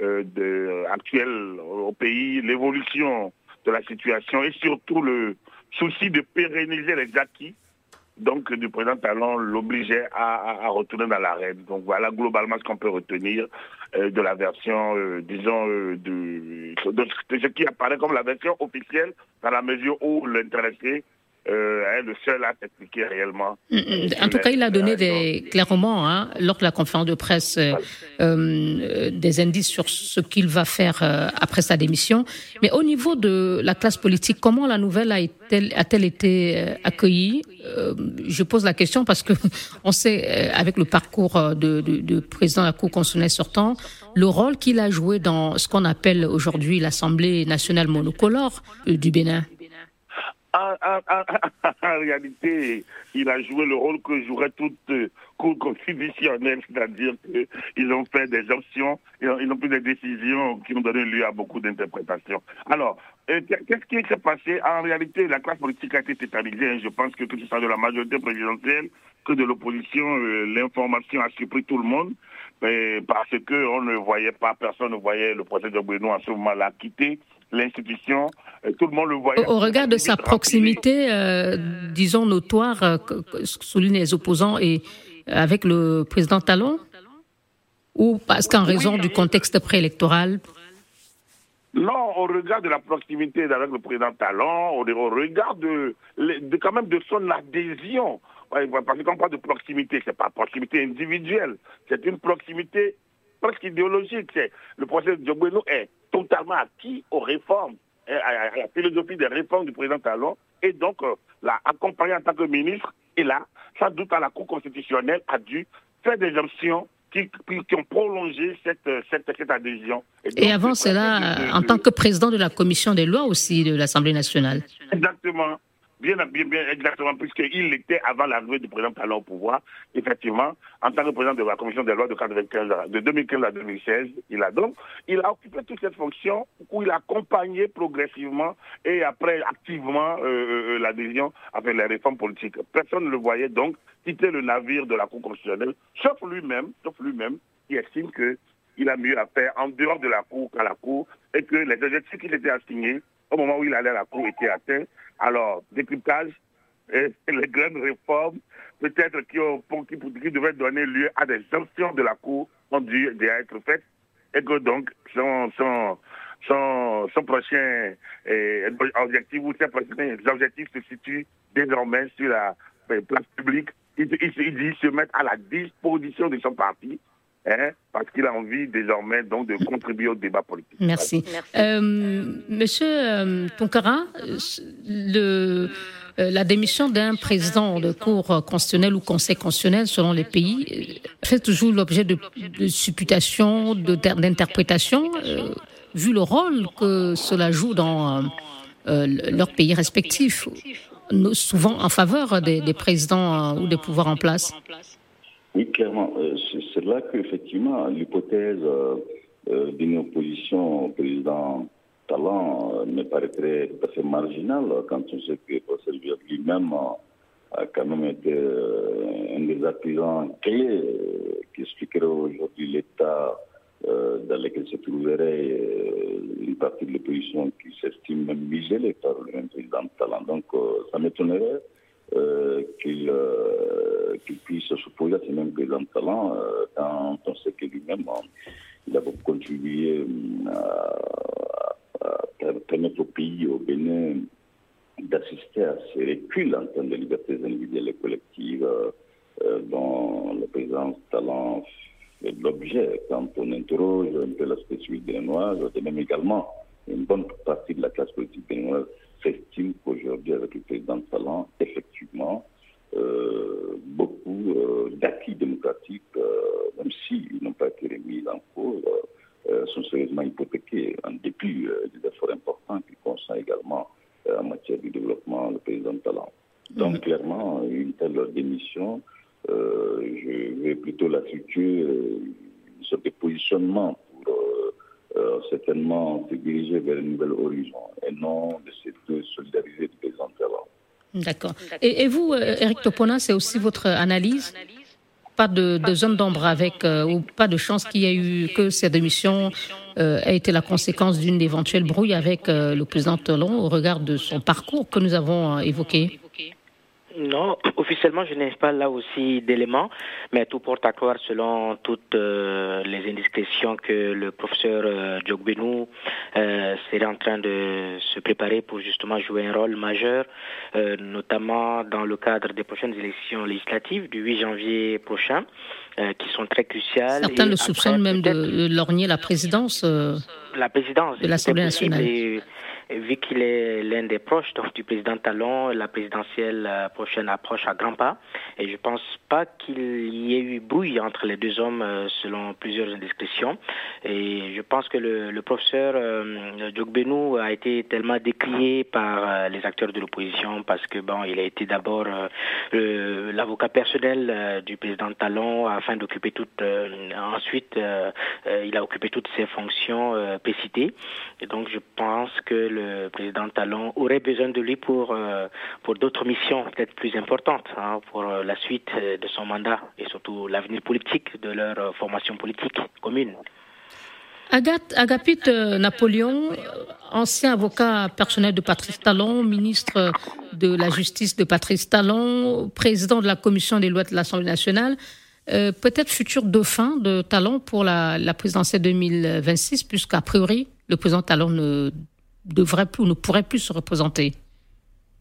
euh, actuel au pays, l'évolution de la situation et surtout le souci de pérenniser les acquis donc du président Talon l'obligeait à, retourner dans l'arène. Donc voilà globalement ce qu'on peut retenir euh, de la version, euh, disons, euh, de, de, ce qui apparaît comme la version officielle dans la mesure où l'intéressé euh, est le seul à s'expliquer réellement. Mm, mm. En tout cas, il a donné des, clairement, hein, lors de la conférence de presse, euh, euh, des indices sur ce qu'il va faire après sa démission. Mais au niveau de la classe politique, comment la nouvelle a-t-elle a été accueillie? Je pose la question parce que on sait, avec le parcours de, de, de président de la Cour constitutionnelle sortant, le rôle qu'il a joué dans ce qu'on appelle aujourd'hui l'Assemblée nationale monocolore du Bénin. En, réalité, il a joué le rôle que jouerait toute euh, cour constitutionnelle, c'est-à-dire qu'ils ont fait des options, ils ont, pris des décisions qui ont donné lieu à beaucoup d'interprétations. Alors, euh, qu'est-ce qui s'est passé? En réalité, la classe politique a été tétanisée. Hein. Je pense que que ce soit de la majorité présidentielle que de l'opposition, euh, l'information a surpris tout le monde parce qu'on ne voyait pas, personne ne voyait le procès de Bruno en ce moment-là quitter l'institution. Euh, tout le monde le voyait. Au, regard de sa proximité, euh, disons, notoire, euh, souligne les opposants, et avec le président Talon? Ou parce qu'en raison du contexte préélectoral? Non, au regard de la proximité avec le président Talon, au regard de, de, quand même de son adhésion parce qu'on parle de proximité, c'est pas proximité individuelle, c'est une proximité presque idéologique. Le procès de Djoboueno est totalement acquis aux réformes, à la philosophie des réformes du président Talon, et donc euh, l'a accompagné en tant que ministre. Et là, sans doute à la Cour constitutionnelle a dû faire des options qui, qui, ont prolongé cette, cette, cette adhésion. Et, avant cela, en tant que président de la commission des lois aussi de l'Assemblée nationale. Exactement. Bien, bien, bien, exactement, puisqu'il était avant l'arrivée du président Talon au pouvoir. Effectivement, en tant que président de la commission des lois de, 95, de 2015 à 2016, il a donc, il a occupé toute cette fonction où il a accompagné progressivement et après activement euh, euh, euh, l'adhésion avec les réformes politiques. Personne ne le voyait donc quitter le navire de la Cour constitutionnelle, sauf lui-même, sauf lui-même, qui estime que il a mieux à faire en dehors de la Cour qu'à la Cour et que les objectifs qu'il était assignés au moment où il allait à la Cour étaient atteints alors, décryptage et les grandes réformes, peut-être qui, devaient donner lieu à des options de la Cour, ont dû être faites et que donc son, son, prochain eh, objectif ou ses prochains objectifs se situent désormais sur la eh, place publique. Il, il, il dit se mettre à la disposition de son parti Hein, parce qu'il a envie désormais donc de contribuer au débat politique. Merci. Euh, monsieur euh, Tonkara, le, euh, la démission d'un président de cour constitutionnelle ou conseil constitutionnel selon les pays fait toujours l'objet de, de supputations, d'interprétations, vu le rôle que cela joue dans leurs pays respectifs, souvent en faveur des, des présidents ou des pouvoirs en place. Oui, clairement c'est là qu'effectivement, l'hypothèse euh, euh, d'une opposition au président Talent euh, me paraîtrait tout marginale quand on sait que Procel lui-même a quand même été un des artisans clés qui expliquerait aujourd'hui l'état dans lequel se trouverait une partie de l'opposition qui s'estime même muselée par le même président Talent. Donc ça m'étonnerait euh, qu'il euh, puisse s'opposer à ces mêmes présidents de talent euh, quand on sait que lui-même, il a beaucoup contribué à, permettre au pays, au Bénin, d'assister à ces reculs en termes de libertés individuelles et collectives dont le président talent fait l'objet. Quand on interroge un peu la spécificité de même également une bonne partie de la classe politique béninoise s'estime qu'aujourd'hui, avec le président Talent, effectivement, euh, beaucoup euh, d'acquis démocratiques, euh, même s'ils n'ont pas été remis en cause, sont sérieusement hypothéqués, en dépit des efforts importants qu'il consent également en matière de développement le président Talent. Donc, mm-hmm. clairement, une telle démission, je vais plutôt la situer une sorte de positionnement euh, certainement se diriger vers un nouvel horizon et non de se solidariser du président D'accord. Et, vous, Eric euh, Topona, c'est aussi votre analyse? Pas de, zone d'ombre avec, euh, ou pas de chance qu'il y ait eu que cette démission euh, ait été la conséquence d'une éventuelle brouille avec le président Talon au regard de son parcours que nous avons évoqué? Non, officiellement, je n'ai pas là aussi d'éléments, mais tout porte à croire, selon toutes euh, les indiscrétions, que le professeur euh, Djokbenou euh, serait en train de se préparer pour justement jouer un rôle majeur, euh, notamment dans le cadre des prochaines élections législatives du 8 janvier prochain, qui sont très cruciales. Certains le soupçonnent même de lorgner la présidence, la présidence de l'Assemblée nationale vu qu'il est l'un des proches du président Talon, la présidentielle euh, prochaine approche à grands pas. Et je pense pas qu'il y ait eu brouille entre les deux hommes euh, selon plusieurs indiscrétions. Et je pense que le, professeur euh, Benou a été tellement décrié par euh, les acteurs de l'opposition parce que bon, il a été d'abord l'avocat personnel du président Talon afin d'occuper toute. ensuite, il a occupé toutes ses fonctions précitées. Et donc, je pense que président Talon aurait besoin de lui pour, euh, pour d'autres missions peut-être plus importantes, hein, pour euh, la suite euh, de son mandat et surtout l'avenir politique de leur formation politique commune. Agathe, Agapite Napoléon, ancien avocat personnel de Patrice Talon, ministre de la Justice de Patrice Talon, président de la commission des lois de l'Assemblée nationale, peut-être futur dauphin de Talon pour la, la présidentielle 2026, puisqu'a priori, le président Talon ne ne pourrait plus se représenter.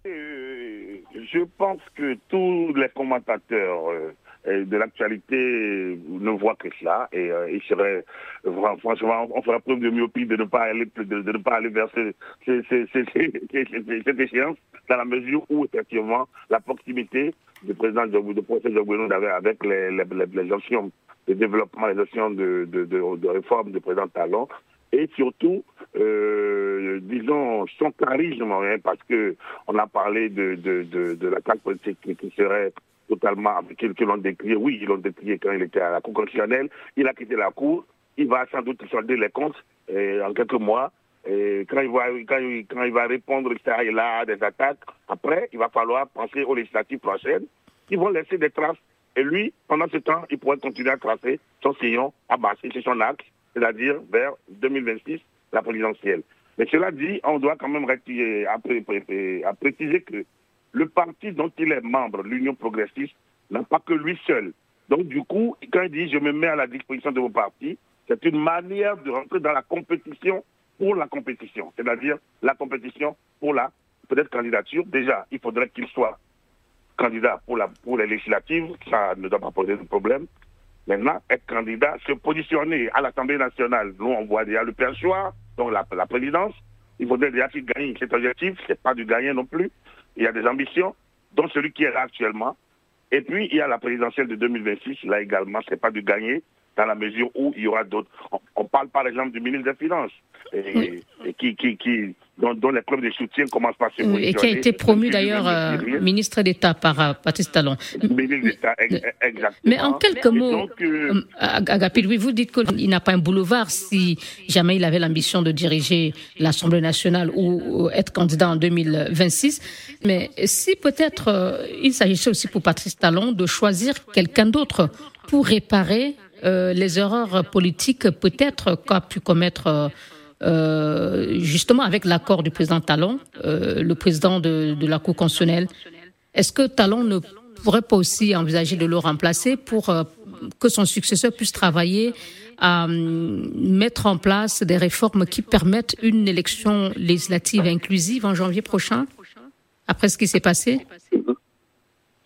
Euh, Je pense que tous les commentateurs euh, de l'actualité ne voient que cela et euh, il serait franchement on ferait preuve de myopie de ne pas aller de, ne pas aller vers cette échéance dans la mesure où effectivement la proximité du président de professeur avec les, les, options de développement, les options de, de, réforme du président Talon et surtout, disons, son charisme, hein, parce que on a parlé de, de, de, la politique qui serait totalement, qu'ils l'ont décrié, oui, ils l'ont décrié quand il était à la Cour constitutionnelle, il a quitté la Cour, il va sans doute solder les comptes et en quelques mois, et quand il, va, quand, il, quand il va répondre ça et là à des attaques, après, il va falloir penser aux législatives prochaines qui vont laisser des traces. Et lui, pendant ce temps, il pourrait continuer à tracer son sillon, à basser sur son axe, c'est-à-dire vers 2026, la présidentielle. Mais cela dit, on doit quand même préciser que le parti dont il est membre, l'Union progressiste, n'a pas que lui seul. Donc du coup, quand il dit je me mets à la disposition de vos partis, c'est une manière de rentrer dans la compétition pour la compétition, c'est-à-dire la compétition pour la peut-être candidature. Déjà, il faudrait qu'il soit candidat pour, la, pour les législatives, ça ne doit pas poser de problème. Maintenant, être candidat, se positionner à l'Assemblée nationale. Nous, on voit déjà le perchoir, donc la, présidence. Il faudrait déjà qu'il gagne cet objectif. C'est pas du gagner non plus. Il y a des ambitions, dont celui qui est là actuellement. Et puis, il y a la présidentielle de 2026. Là également, c'est pas du gagner dans la mesure où il y aura d'autres. On, parle par exemple du ministre des Finances, et, qui, qui, qui dont, les preuves de soutien commencent par se Et qui a été promu d'ailleurs euh, ministre d'État par euh, Patrice Talon. Ministre d'État, exactement. Mais en quelques mots, euh, Agapil, oui, vous dites qu'il n'a pas un boulevard si jamais il avait l'ambition de diriger l'Assemblée nationale ou être candidat en 2026. Mais si peut-être il s'agissait aussi pour Patrice Talon de choisir quelqu'un d'autre pour réparer euh, les erreurs politiques peut-être qu'a pu commettre euh, justement avec l'accord du président Talon, euh, le président de, de, la Cour constitutionnelle. Est-ce que Talon ne pourrait pas aussi envisager de le remplacer pour que son successeur puisse travailler à hum, mettre en place des réformes qui permettent une élection législative inclusive en janvier prochain, après ce qui s'est passé?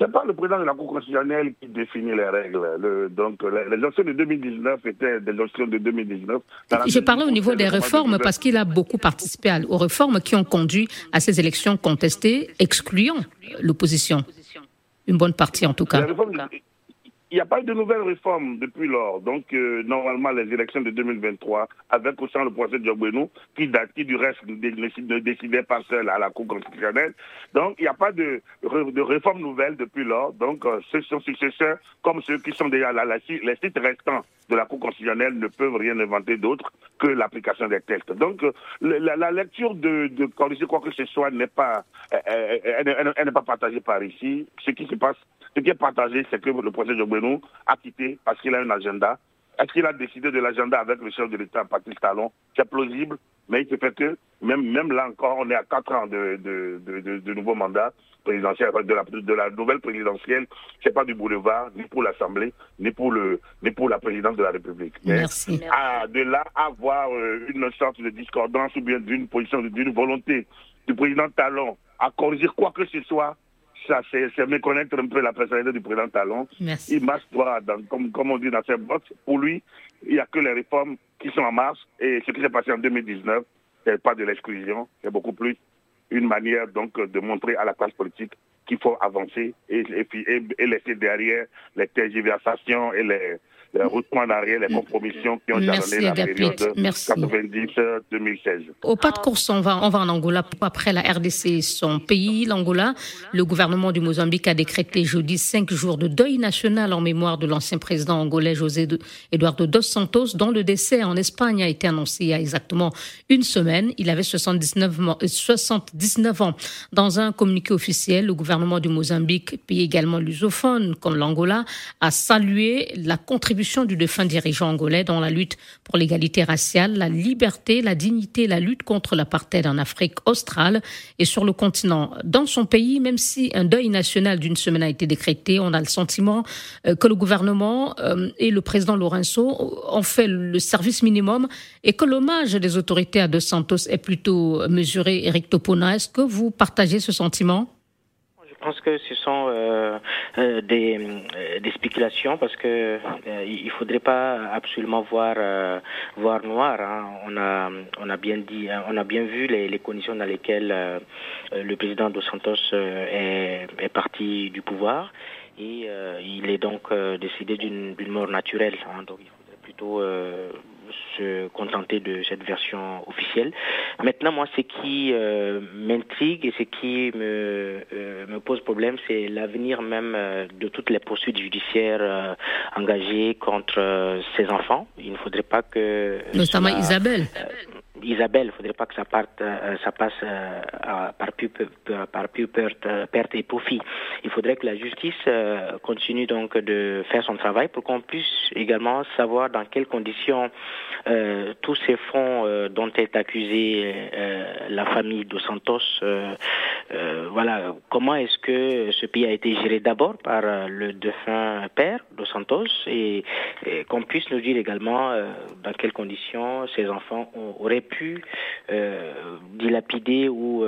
C'est pas le président de la Cour constitutionnelle qui définit les règles. donc, les, élections de 2019 étaient des élections de 2019. Je parlais au niveau des réformes parce qu'il a beaucoup participé aux réformes qui ont conduit à ces élections contestées, excluant l'opposition. Une bonne partie, en tout cas il n'y a pas eu de nouvelles réformes depuis lors. Donc, euh, normalement, les élections de 2023, avec sans le procès de Jobbenou, qui qui du reste ne décidait pas seul à la Cour constitutionnelle. Donc, il n'y a pas de, de réforme nouvelle depuis lors. Donc, euh, ceux sont successeurs, comme ceux qui sont déjà là, les sites restants de la Cour constitutionnelle ne peuvent rien inventer d'autre que l'application des textes. Donc, euh, la, lecture de, quoi que ce soit n'est pas, elle, n'est pas partagée par ici. Ce qui se passe, ce qui est partagé, c'est que le procès de Jobbenou a quitté parce qu'il a un agenda. Est-ce qu'il a décidé de l'agenda avec le chef de l'État, Patrice Talon? C'est plausible, Mais il se fait que, même, même là encore, on est à quatre ans de, de, de, de nouveau mandat présidentiel, de la, de la nouvelle présidentielle, c'est pas du boulevard, ni pour l'Assemblée, ni pour le, ni pour la présidence de la République. Merci. de là, avoir euh, une sorte de discordance ou bien d'une position, d'une volonté du président Talon à corriger quoi que ce soit, ça, c'est méconnaître un peu la personnalité du président Talon. Merci. Il marche droit, comme, comme on dit dans ses bottes. Pour lui, il n'y a que les réformes qui sont en marche. Et ce qui s'est passé en 2019, c'est pas de l'exclusion, c'est beaucoup plus une manière donc de montrer à la classe politique qu'il faut avancer et, et, laisser derrière les tergiversations et les, les retours en arrière, les compromissions qui ont Merci, jalonné la période 90-2016. Au pas de course, on va, on va en Angola. Après la RDC, son pays, l'Angola, le gouvernement du Mozambique a décrété jeudi cinq jours de deuil national en mémoire de l'ancien président angolais José Eduardo dos Santos, dont le décès en Espagne a été annoncé il y a exactement une semaine. Il avait 79, 79 ans. Dans un communiqué officiel, le gouvernement du Mozambique, pays également lusophone comme l'Angola, a salué la contribution du défunt dirigeant angolais dans la lutte pour l'égalité raciale, la liberté, la dignité, la lutte contre l'apartheid en Afrique australe et sur le continent. Dans son pays, même si un deuil national d'une semaine a été décrété, on a le sentiment euh, que le gouvernement euh, et le président Lorenzo ont fait le service minimum et que l'hommage des autorités à Dos Santos est plutôt mesuré. Eric Topona, est-ce que vous partagez ce sentiment? Je pense que ce sont euh, euh, des, euh, des, spéculations parce que il faudrait pas absolument voir voir noir. Hein. On a on a bien dit, on a bien vu les, conditions dans lesquelles le président dos Santos est, parti du pouvoir et il est donc décidé d'une mort naturelle. Hein. Donc il faudrait plutôt se contenter de cette version officielle. Maintenant, moi, ce qui euh, m'intrigue et ce qui me, euh, me pose problème, c'est l'avenir même euh, de toutes les poursuites judiciaires engagées contre ces enfants. Il ne faudrait pas que... Notamment Isabelle. Isabelle, il ne faudrait pas que ça parte, ça passe par pure, par perte, et profit. Il faudrait que la justice continue donc de faire son travail pour qu'on puisse également savoir dans quelles conditions euh, tous ces fonds euh, dont est accusée euh, la famille de Santos, voilà, comment est-ce que ce pays a été géré d'abord par le défunt père de Santos et, qu'on puisse nous dire également dans quelles conditions ces enfants auraient pu dilapider ou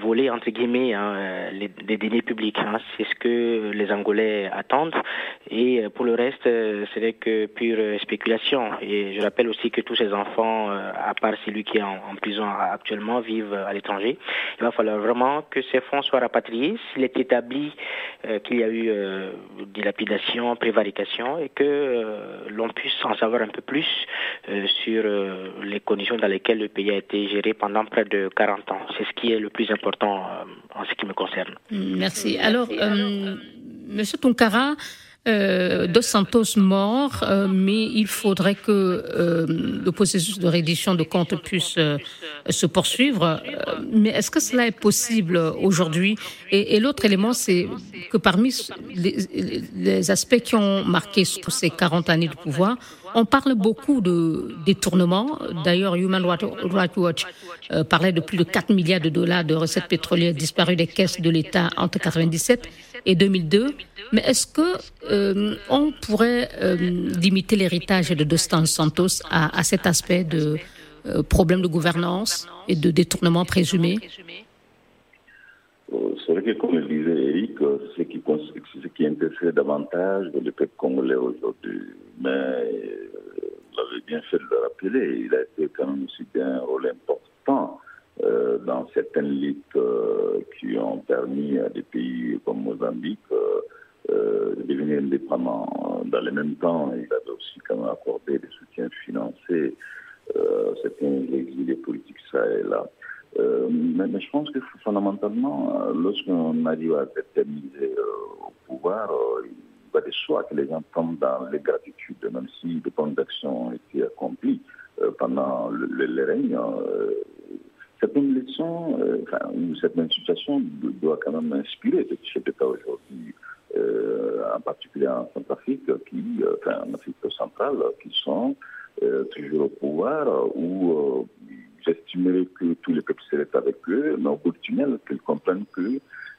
voler entre guillemets hein, les, les, deniers publics. Hein. C'est ce que les Angolais attendent et pour le reste, ce n'est que pure spéculation. Et je rappelle aussi que tous ces enfants, euh, à part celui qui est en, prison actuellement, vivent à l'étranger. Il va falloir vraiment que ces fonds soient rapatriés s'il est établi euh, qu'il y a eu euh, dilapidation, prévarication et que l'on puisse en savoir un peu plus sur les conditions dans lesquelles le pays a été géré pendant près de 40 ans. C'est ce qui est le plus important en ce qui me concerne. Merci. Alors, Monsieur Tonkara, euh, Dos Santos mort, euh, mais il faudrait que euh, le processus de reddition de comptes puisse euh, se poursuivre. mais est-ce que cela est possible aujourd'hui? Et, l'autre élément, c'est que parmi les, les, aspects qui ont marqué ces 40 années de pouvoir, on parle beaucoup de détournement. D'ailleurs, Human Rights Watch parlait de plus de 4 milliards de dollars de recettes pétrolières disparues des caisses de l'État entre 1997 et 2002. Mais est-ce que euh, on pourrait euh, limiter l'héritage de Dos Santos à, à, cet aspect de euh, problème de gouvernance et de détournement présumé? C'est vrai que, comme le disait Eric, ce qui, ce qui intéressait davantage le peuple congolais aujourd'hui, mais vous l'avez bien fait de le rappeler, il a été quand même aussi un rôle important euh, dans certaines luttes euh, qui ont permis à des pays comme Mozambique euh, de devenir indépendants. Dans le même temps, il avait aussi quand même accordé des soutiens financiers à certains exilés politiques ça et là. Mais, je pense que fondamentalement, lorsqu'on arrive à déterminer au pouvoir, il va de soi que les gens tombent dans les gratitudes, même si des plans d'action ont été accomplis pendant le, le, le règne leçons, euh, enfin, ou certaines situations doivent quand même inspirer ce chefs d'État aujourd'hui, euh, en particulier en Centrafrique, qui, euh, en Afrique centrale, qui sont toujours au pouvoir, où j'estimerais que tous les peuples seraient avec eux, mais au bout du tunnel, qu'ils comprennent que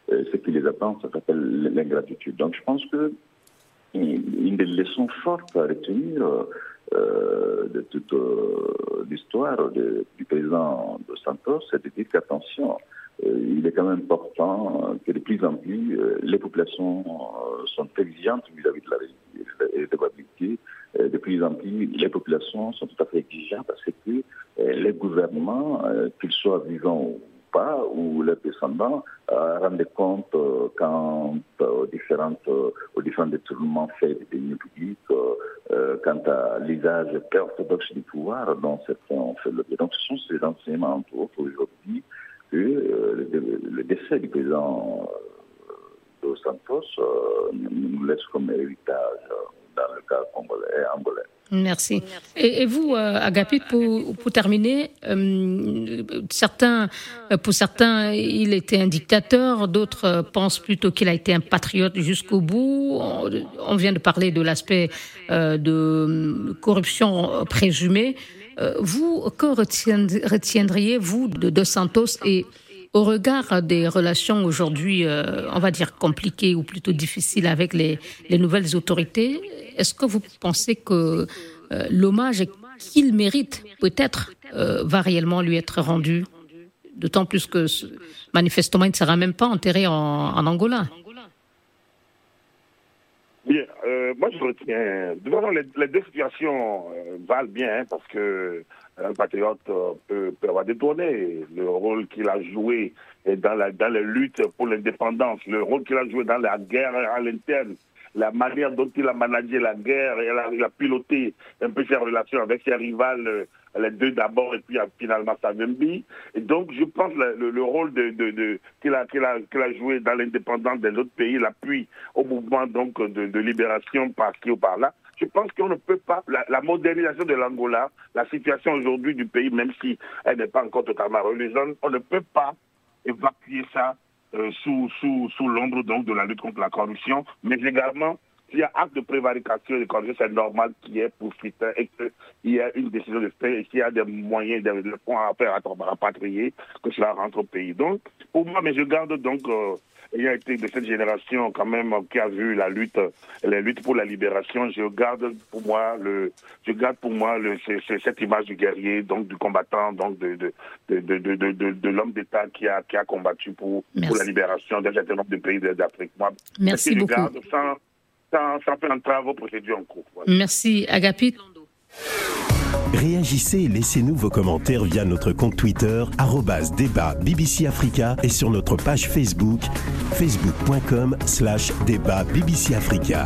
ce qui les attend, ça s'appelle l'ingratitude. Donc je pense que une des leçons fortes à retenir de toute l'histoire du président de Santos, c'est de dire qu'attention, il est quand même important que de plus en plus les populations sont exigeantes vis-à-vis de la république. De plus en plus, les populations sont tout à fait exigeantes parce que les gouvernements, qu'ils soient vivants ou ou leurs descendants, rendent compte quant aux, différentes, aux différents détournements faits des deniers publics, quant à l'usage orthodoxe du pouvoir dont certains ont fait le Donc ce sont ces enseignements, entre autres, aujourd'hui, que le, décès du président Dos Santos nous laisse comme héritage dans le cas congolais angolais. Merci. Et, vous, Agapit, pour, pour terminer, certains, pour certains, il était un dictateur, d'autres pensent plutôt qu'il a été un patriote jusqu'au bout. On, vient de parler de l'aspect de corruption présumée. vous, que retiendriez-vous de Dos Santos et au regard des relations aujourd'hui, on va dire compliquées ou plutôt difficiles avec les, les nouvelles autorités, est-ce que vous pensez que l'hommage qu'il mérite peut-être va réellement lui être rendu? D'autant plus que manifestement, il ne sera même pas enterré en, Angola. Bien, moi je retiens. Les, les deux situations valent bien hein, parce que un patriote peut, peut, avoir détourné le rôle qu'il a joué dans, la, luttes pour l'indépendance, le rôle qu'il a joué dans la guerre à l'interne, la manière dont il a managé la guerre, et il a, piloté un peu ses relations avec ses rivales, les deux d'abord et puis finalement Savimbi. Et donc je pense le, le rôle qu'il a, a, a joué dans l'indépendance des autres pays, l'appui au mouvement donc de, de libération par-ci ou par-là, je pense qu'on ne peut pas, la, modernisation de l'Angola, la situation aujourd'hui du pays, même si elle n'est pas encore totalement religieuse, on ne peut pas évacuer ça euh, sous, l'ombre donc de la lutte contre la corruption, mais également s'il y a acte de prévarication et de corruption, c'est normal qu'il y ait poursuite et qu'il y ait une décision de fait et qu'il y a des moyens, des, fonds à faire à rapatrier, que cela rentre au pays. Donc, pour moi, mais je garde donc euh, ayant été de cette génération quand même qui a vu la lutte, les luttes pour la libération, je garde pour moi le, je garde pour moi le, cette image du guerrier, donc du combattant, donc de de de de de, de, de l'homme d'État qui a qui a combattu pour pour la libération d'un certain nombre de pays d'Afrique. Moi, Merci je beaucoup. Garde sans, sans, sans faire un travail procédure en cours. Voilà. Merci Agapit. Réagissez et laissez-nous vos commentaires via notre compte Twitter, débat BBC Africa et sur notre page Facebook, facebook.com slash débat BBC Africa.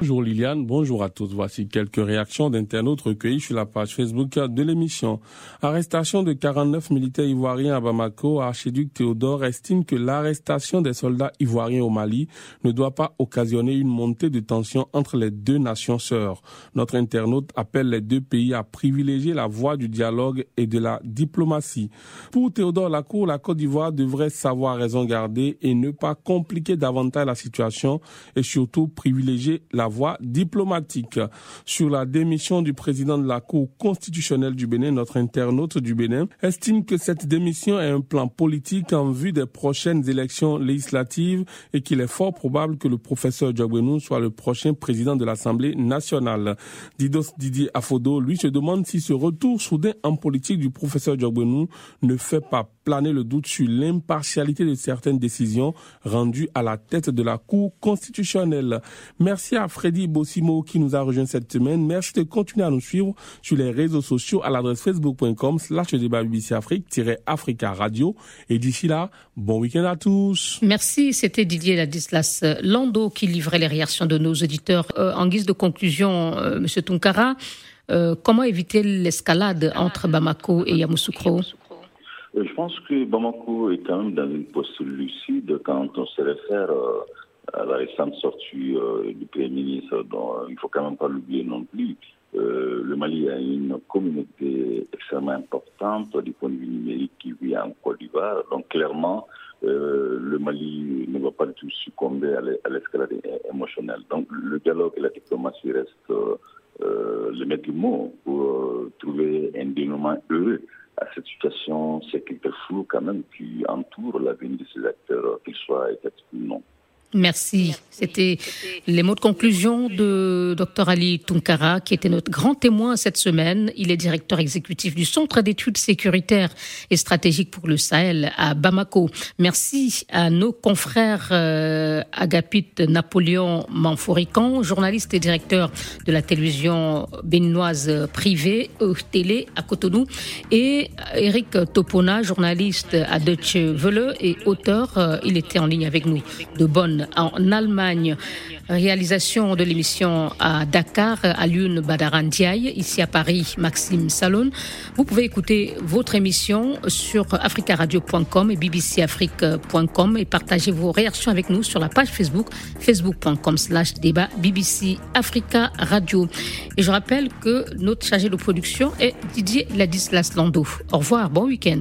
Bonjour Liliane, bonjour à tous. Voici quelques réactions d'internautes recueillies sur la page Facebook de l'émission. Arrestation de 49 militaires ivoiriens à Bamako, Archiduc Théodore estime que l'arrestation des soldats ivoiriens au Mali ne doit pas occasionner une montée de tension entre les deux nations sœurs. Notre internaute appelle les deux pays à privilégier la voie du dialogue et de la diplomatie. Pour Théodore Lacour, la Côte d'Ivoire devrait savoir raison garder et ne pas compliquer davantage la situation et surtout privilégier la voie diplomatique. Sur la démission du président de la Cour constitutionnelle du Bénin, notre internaute du Bénin estime que cette démission est un plan politique en vue des prochaines élections législatives et qu'il est fort probable que le professeur Djogbenou soit le prochain président de l'Assemblée nationale. Didos Didier Afodo, lui, se demande si ce retour soudain en politique du professeur Djogbenou ne fait pas planer le doute sur l'impartialité de certaines décisions rendues à la tête de la Cour constitutionnelle. Merci à Freddy Bossimo qui nous a rejoint cette semaine. Merci de continuer à nous suivre sur les réseaux sociaux à l'adresse facebook.com slash débat BBC Afrique-Africa Radio. Et d'ici là, bon week-end à tous. Merci, c'était Didier Ladislas Lando qui livrait les réactions de nos auditeurs. Euh, en guise de conclusion, euh, Monsieur Tunkara, euh, comment éviter l'escalade entre Bamako et Yamoussoukro? Je pense que Bamako est quand même dans une posture lucide quand on se réfère à la récente sortie euh, du Premier ministre, dont il ne faut quand même pas l'oublier non plus. Euh, le Mali a une communauté extrêmement importante du point de vue numérique qui vit en Côte d'Ivoire. Donc clairement, euh, le Mali ne va pas du tout succomber à l'escalade émotionnelle. Donc le dialogue et la diplomatie restent le maître mot pour trouver un dénouement heureux à cette situation sécuritaire floue quand même qui entoure la vie de ces acteurs, qu'ils soient étatiques ou non. Merci. C'était les mots de conclusion de Dr Ali Tunkara, qui était notre grand témoin cette semaine. Il est directeur exécutif du Centre d'études sécuritaires et stratégiques pour le Sahel à Bamako. Merci à nos confrères euh, Agapit Napoléon Manfourican, journaliste et directeur de la télévision béninoise privée Télé à Cotonou, et Eric Topona, journaliste à Deutsche Welle et auteur. Euh, il était en ligne avec nous de en Allemagne. Réalisation de l'émission à Dakar, à Lune Badarandiaï, ici à Paris, Maxime Salon. Vous pouvez écouter votre émission sur africaradio.com et bbcafrique.com et partager vos réactions avec nous sur la page Facebook, facebook.com slash débat BBC Africa Radio. Et je rappelle que notre chargé de production est Didier Ladislas Lando. Au revoir, bon week-end.